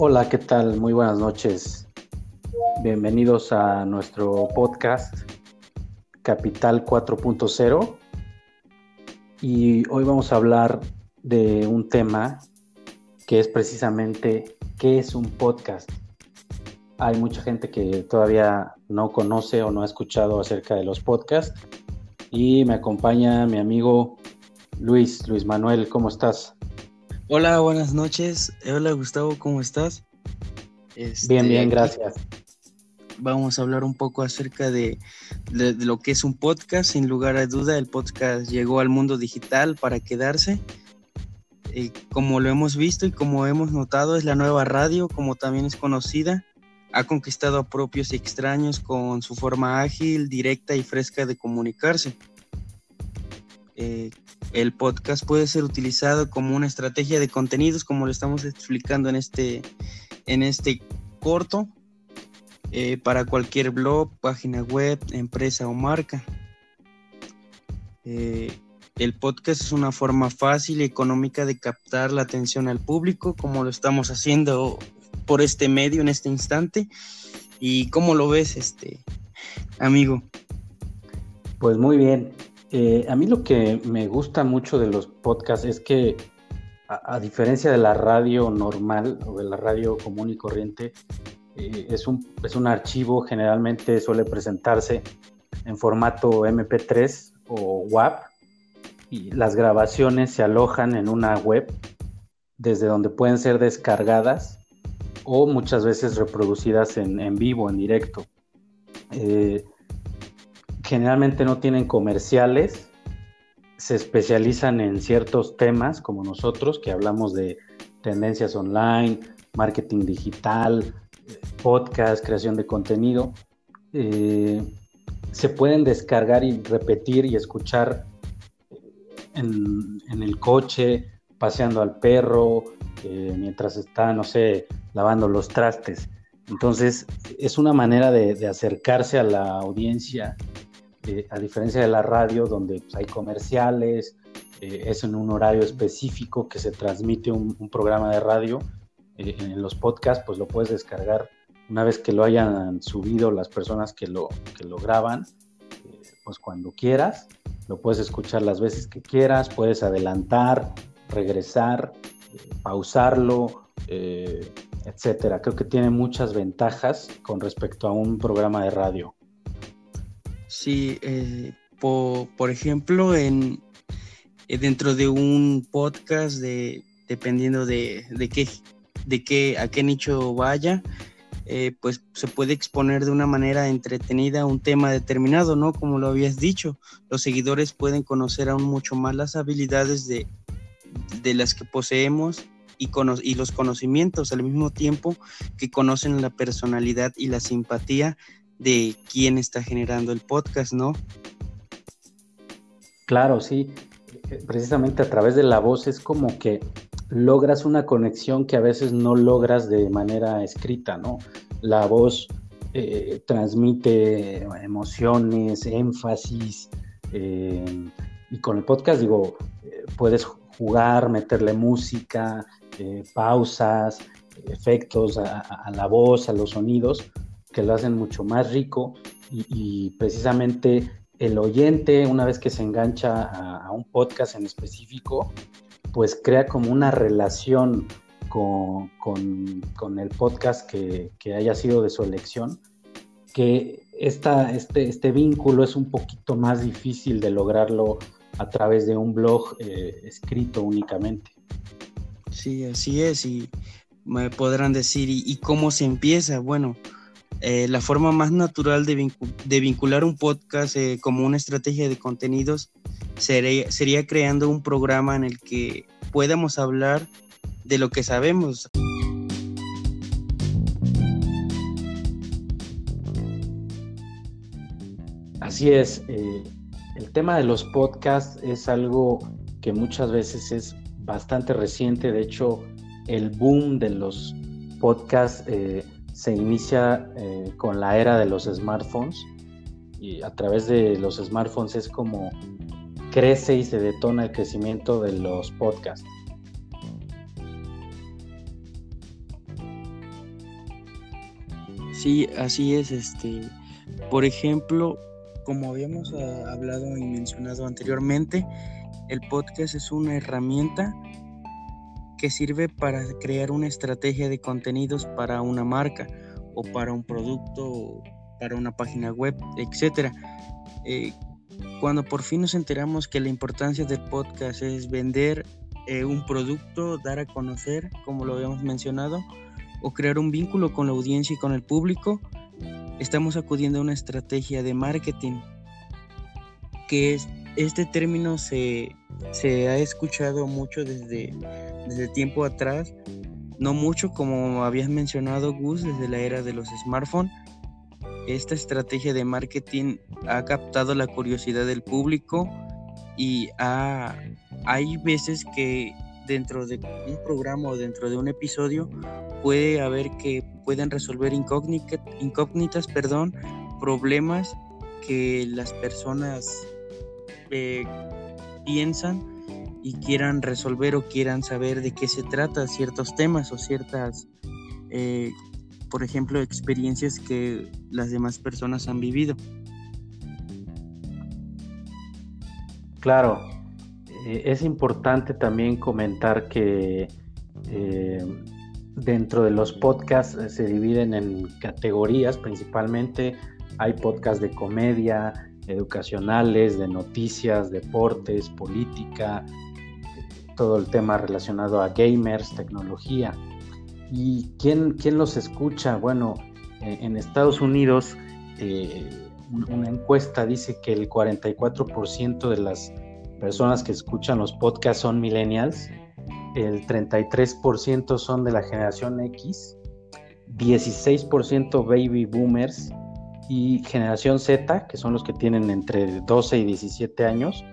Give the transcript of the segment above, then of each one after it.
Hola, ¿qué tal? Muy buenas noches. Bienvenidos a nuestro podcast Capital 4.0 y hoy vamos a hablar de un tema que es precisamente qué es un podcast. Hay mucha gente que todavía no conoce o no ha escuchado acerca de los podcasts y me acompaña mi amigo Luis, Luis Manuel, ¿cómo estás? Hola, buenas noches. Hola Gustavo, ¿cómo estás? Este, bien, bien, gracias. Vamos a hablar un poco acerca de, lo que es un podcast. Sin lugar a duda, el podcast llegó al mundo digital para quedarse. Eh, como lo hemos visto y como hemos notado, es la nueva radio, como también es conocida. Ha conquistado a propios y extraños con su forma ágil, directa y fresca de comunicarse. Eh, el podcast puede ser utilizado como una estrategia de contenidos, como lo estamos explicando en este, en este corto, eh, para cualquier blog, página web, empresa o marca. Eh, el podcast es una forma fácil y económica de captar la atención al público, como lo estamos haciendo por este medio en este instante. ¿Y cómo lo ves, este amigo? Pues muy bien. Eh, a mí lo que me gusta mucho de los podcasts es que, a, diferencia de la radio normal o de la radio común y corriente, eh, es, un, es un archivo, generalmente suele presentarse en formato MP3 o WAP y las grabaciones se alojan en una web desde donde pueden ser descargadas o muchas veces reproducidas en, en vivo, en directo. Eh, generalmente no tienen comerciales, se especializan en ciertos temas como nosotros, que hablamos de tendencias online, marketing digital, podcast, creación de contenido. Eh, se pueden descargar y repetir y escuchar en, el coche, paseando al perro, eh, mientras está, no sé, lavando los trastes. Entonces, es una manera de acercarse a la audiencia a diferencia de la radio, donde pues, hay comerciales, eh, es en un horario específico que se transmite un, programa de radio, eh, en los podcasts, pues lo puedes descargar una vez que lo hayan subido las personas que lo, que lo graban, eh, pues cuando quieras, lo puedes escuchar las veces que quieras, puedes adelantar, regresar, pausarlo, etcétera. Creo que tiene muchas ventajas con respecto a un programa de radio. Sí, eh, por, ejemplo, en, eh, dentro de un podcast, de, dependiendo de, de, qué, de qué, a qué nicho vaya, eh, pues se puede exponer de una manera entretenida un tema determinado, ¿no? Como lo habías dicho, los seguidores pueden conocer aún mucho más las habilidades de, de las que poseemos y, y los conocimientos al mismo tiempo que conocen la personalidad y la simpatía de quién está generando el podcast, ¿no? Claro, sí. Precisamente a través de la voz es como que logras una conexión que a veces no logras de manera escrita, ¿no? La voz eh, transmite emociones, énfasis, eh, y con el podcast digo, eh, puedes jugar, meterle música, pausas, efectos a, la voz, a los sonidos, que lo hacen mucho más rico y, precisamente el oyente, una vez que se engancha a, un podcast en específico, pues crea como una relación con, el podcast que, haya sido de su elección, que esta, este, este vínculo es un poquito más difícil de lograrlo a través de un blog eh, escrito únicamente. Sí, así es, y me podrán decir, ¿y, y cómo se empieza? Bueno, eh, la forma más natural de, vincular un podcast eh, como una estrategia de contenidos sería, sería creando un programa en el que podamos hablar de lo que sabemos. Así es, eh, el tema de los podcasts es algo que muchas veces es bastante reciente, de hecho el boom de los podcasts se inicia eh, con la era de los smartphones y a través de los smartphones es como crece y se detona el crecimiento de los podcasts. Sí, así es. Este, por ejemplo, como habíamos ah, hablado y mencionado anteriormente, el podcast es una herramienta que sirve para crear una estrategia de contenidos para una marca o para un producto, para una página web, etcétera. Eh, cuando por fin nos enteramos que la importancia del podcast es vender eh, un producto, dar a conocer, como lo habíamos mencionado, o crear un vínculo con la audiencia y con el público, estamos acudiendo a una estrategia de marketing, que es, este término se, se ha escuchado mucho desde, desde tiempo atrás, no mucho como habías mencionado Gus, desde la era de los smartphones. Esta estrategia de marketing ha captado la curiosidad del público y hay veces que dentro de un programa o dentro de un episodio puede haber que pueden resolver incógnitas, incógnitas perdón, problemas que las personas eh, piensan y quieran resolver o quieran saber de qué se trata ciertos temas o ciertas, eh, por ejemplo, experiencias que las demás personas han vivido. Claro, eh, es importante también comentar que dentro de los podcasts se dividen en categorías, principalmente hay podcasts de comedia, educacionales, de noticias, deportes, política, todo el tema relacionado a gamers, tecnología. ¿Y quién, quién los escucha? Bueno, eh, en Estados Unidos eh, una encuesta dice que el 44% de las personas que escuchan los podcasts son millennials el 33% son de la generación X, 16% baby boomers y generación Z, que son los que tienen entre 12 y 17 años,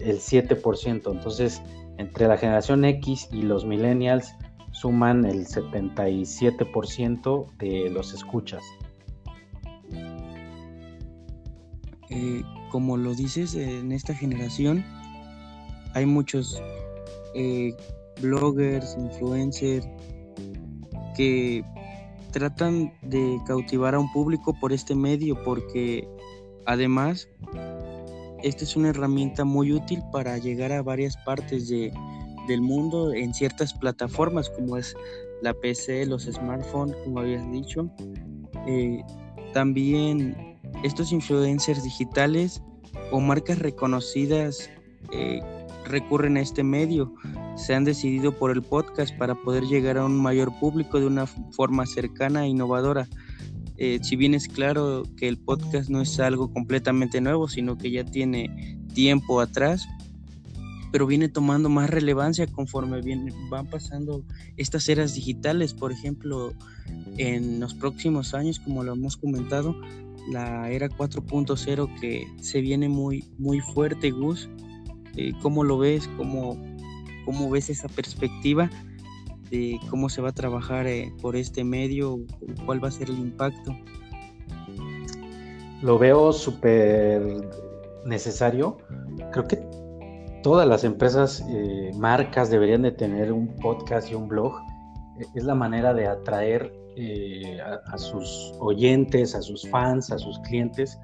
el 7%. Entonces, entre la generación X y los millennials suman el 77% de los escuchas. Eh, como lo dices, en esta generación hay muchos eh, bloggers, influencers, que tratan de cautivar a un público por este medio porque además esta es una herramienta muy útil para llegar a varias partes de, del mundo en ciertas plataformas como es la PC, los smartphones, como habías dicho. Eh, también estos influencers digitales o marcas reconocidas eh, recurren a este medio. Se han decidido por el podcast para poder llegar a un mayor público de una forma cercana e innovadora. Eh, si bien es claro que el podcast no es algo completamente nuevo, sino que ya tiene tiempo atrás, pero viene tomando más relevancia conforme van pasando estas eras digitales. Por ejemplo, en los próximos años, como lo hemos comentado, la era 4.0 que se viene muy, muy fuerte, Gus, eh, ¿Cómo lo ves? ¿Cómo, ¿Cómo ves esa perspectiva de cómo se va a trabajar eh, por este medio? ¿Cuál va a ser el impacto? Lo veo súper necesario. Creo que todas las empresas, eh, marcas deberían de tener un podcast y un blog. Es la manera de atraer a, sus oyentes, a sus fans, a sus clientes,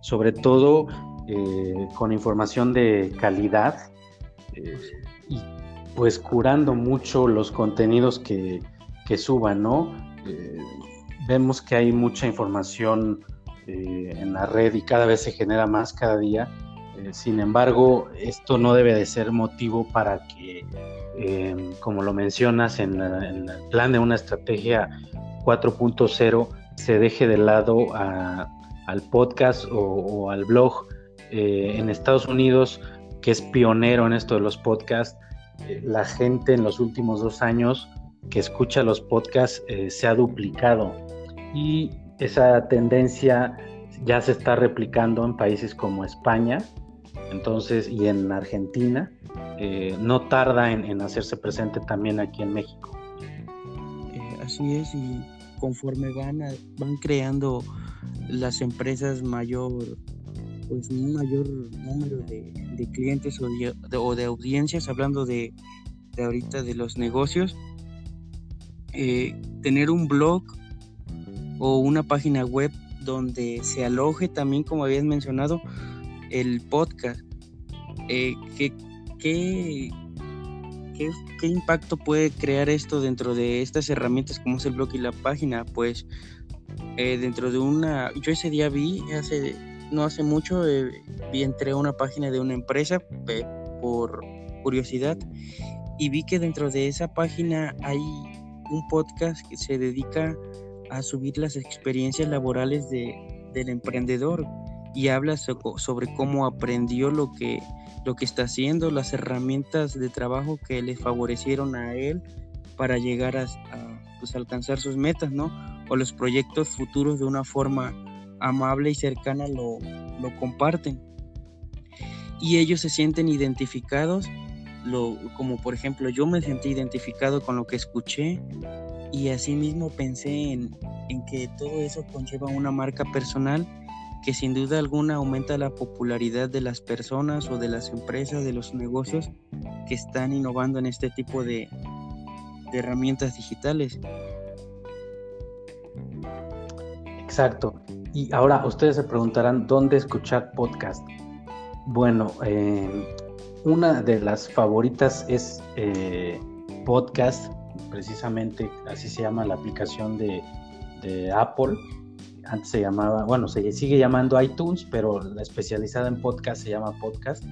sobre todo eh, con información de calidad eh, y pues curando mucho los contenidos que, suban, ¿no? Eh, vemos que hay mucha información en la red y cada vez se genera más cada día. sin embargo, esto no debe de ser motivo para que, como lo mencionas, en, el plan de una estrategia 4.0 se deje de lado al podcast o al blog eh, en Estados Unidos, que es pionero en esto de los podcasts, eh, la gente en los últimos dos años que escucha los podcasts eh, se ha duplicado y esa tendencia ya se está replicando en países como España, entonces y en Argentina, no tarda en, hacerse presente también aquí en México. así es y conforme van van creando las empresas mayor pues un mayor número de, clientes o de, audiencias, hablando de, ahorita de los negocios, eh, tener un blog o una página web donde se aloje también, como habías mencionado, el podcast. Eh, ¿qué, qué, qué, impacto puede crear esto dentro de estas herramientas como es el blog y la página? Pues eh, dentro de una, yo ese día vi, hace, no hace mucho, eh, vi entré a una página de una empresa por curiosidad y vi que dentro de esa página hay un podcast que se dedica a subir las experiencias laborales de, del emprendedor y habla sobre cómo aprendió lo que, lo que está haciendo, las herramientas de trabajo que le favorecieron a él para llegar a, pues, alcanzar sus metas, ¿no? O los proyectos futuros de una forma amable y cercana lo, lo comparten. Y ellos se sienten identificados, lo, como por ejemplo yo me sentí identificado con lo que escuché y asimismo pensé en, en que todo eso conlleva una marca personal que sin duda alguna aumenta la popularidad de las personas o de las empresas, de los negocios que están innovando en este tipo de, herramientas digitales. Exacto. Y ahora ustedes se preguntarán dónde escuchar podcast. Bueno, eh, una de las favoritas es eh, podcast, precisamente así se llama la aplicación de, de Apple antes se llamaba, bueno, se sigue llamando iTunes, pero la especializada en podcast se llama podcast.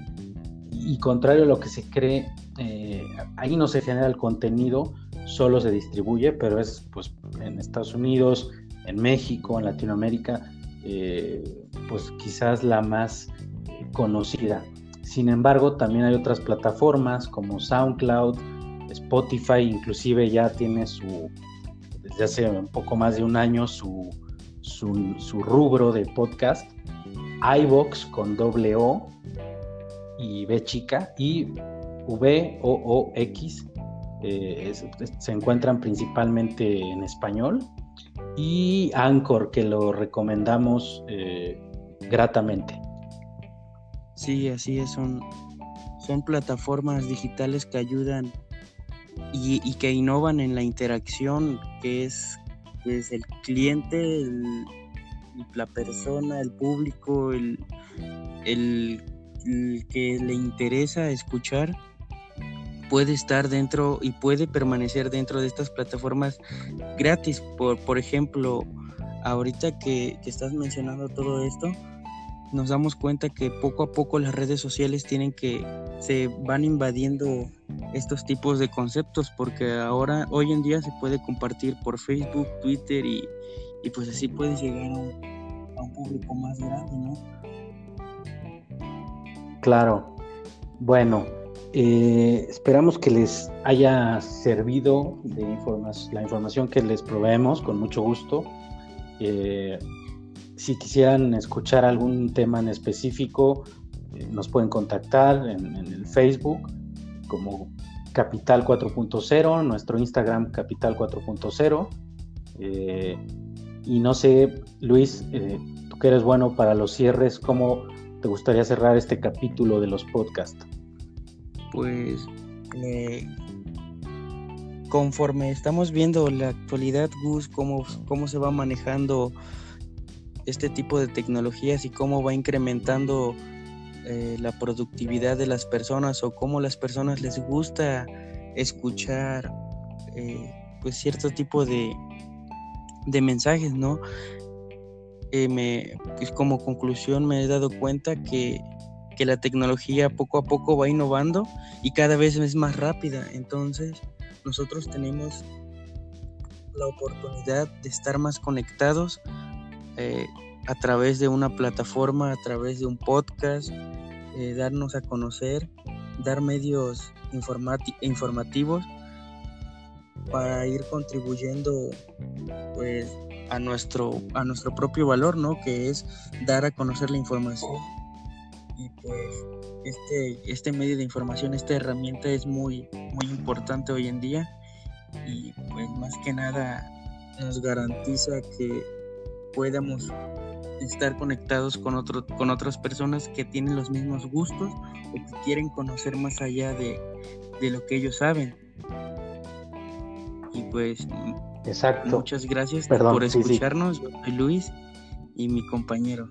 Y contrario a lo que se cree, eh, ahí no se genera el contenido, solo se distribuye, pero es pues en Estados Unidos, en México, en Latinoamérica, eh, pues quizás la más conocida. Sin embargo, también hay otras plataformas como SoundCloud, Spotify, inclusive ya tiene su, desde hace un poco más de un año, su su, rubro de podcast, iVox con doble O y B chica y V O O X eh, se encuentran principalmente en español y Anchor que lo recomendamos eh, gratamente. Sí, así es, son, son plataformas digitales que ayudan y, que innovan en la interacción, que es pues el cliente, la persona, el público, el, que le interesa escuchar puede estar dentro y puede permanecer dentro de estas plataformas gratis. Por, por ejemplo, ahorita que, que estás mencionando todo esto, nos damos cuenta que poco a poco las redes sociales tienen que, se van invadiendo estos tipos de conceptos porque ahora, hoy en día se puede compartir por Facebook, Twitter y, pues así puedes llegar a un, público más grande, ¿no? Claro. Bueno, eh, esperamos que les haya servido la información que les proveemos con mucho gusto. Eh, si quisieran escuchar algún tema en específico, eh, nos pueden contactar en, el Facebook como Capital 4.0, nuestro Instagram Capital 4.0. Eh, y no sé, Luis, tú que eres bueno para los cierres, ¿cómo te gustaría cerrar este capítulo de los podcasts? Pues conforme estamos viendo la actualidad, Gus, cómo, cómo se va manejando este tipo de tecnologías y cómo va incrementando eh, la productividad de las personas o cómo las personas les gusta escuchar eh, pues cierto tipo de, de mensajes, ¿no? Eh, me, pues como conclusión me he dado cuenta que, que la tecnología poco a poco va innovando y cada vez es más rápida. Entonces nosotros tenemos la oportunidad de estar más conectados eh, a través de una plataforma, a través de un podcast, eh, darnos a conocer, dar medios informativos para ir contribuyendo pues a nuestro a nuestro propio valor no que es dar a conocer la información pues este este medio de información esta herramienta es muy muy importante hoy en día y pues más que nada nos garantiza que podamos estar conectados con, otro, con otras personas que tienen los mismos gustos o que quieren conocer más allá de, lo que ellos saben. Y pues Exacto. Muchas gracias por escucharnos. soy Luis y mi compañero.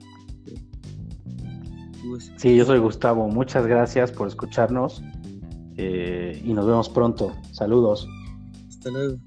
Sí, yo soy Gustavo. Muchas gracias por escucharnos eh, y nos vemos pronto. Saludos. Hasta luego.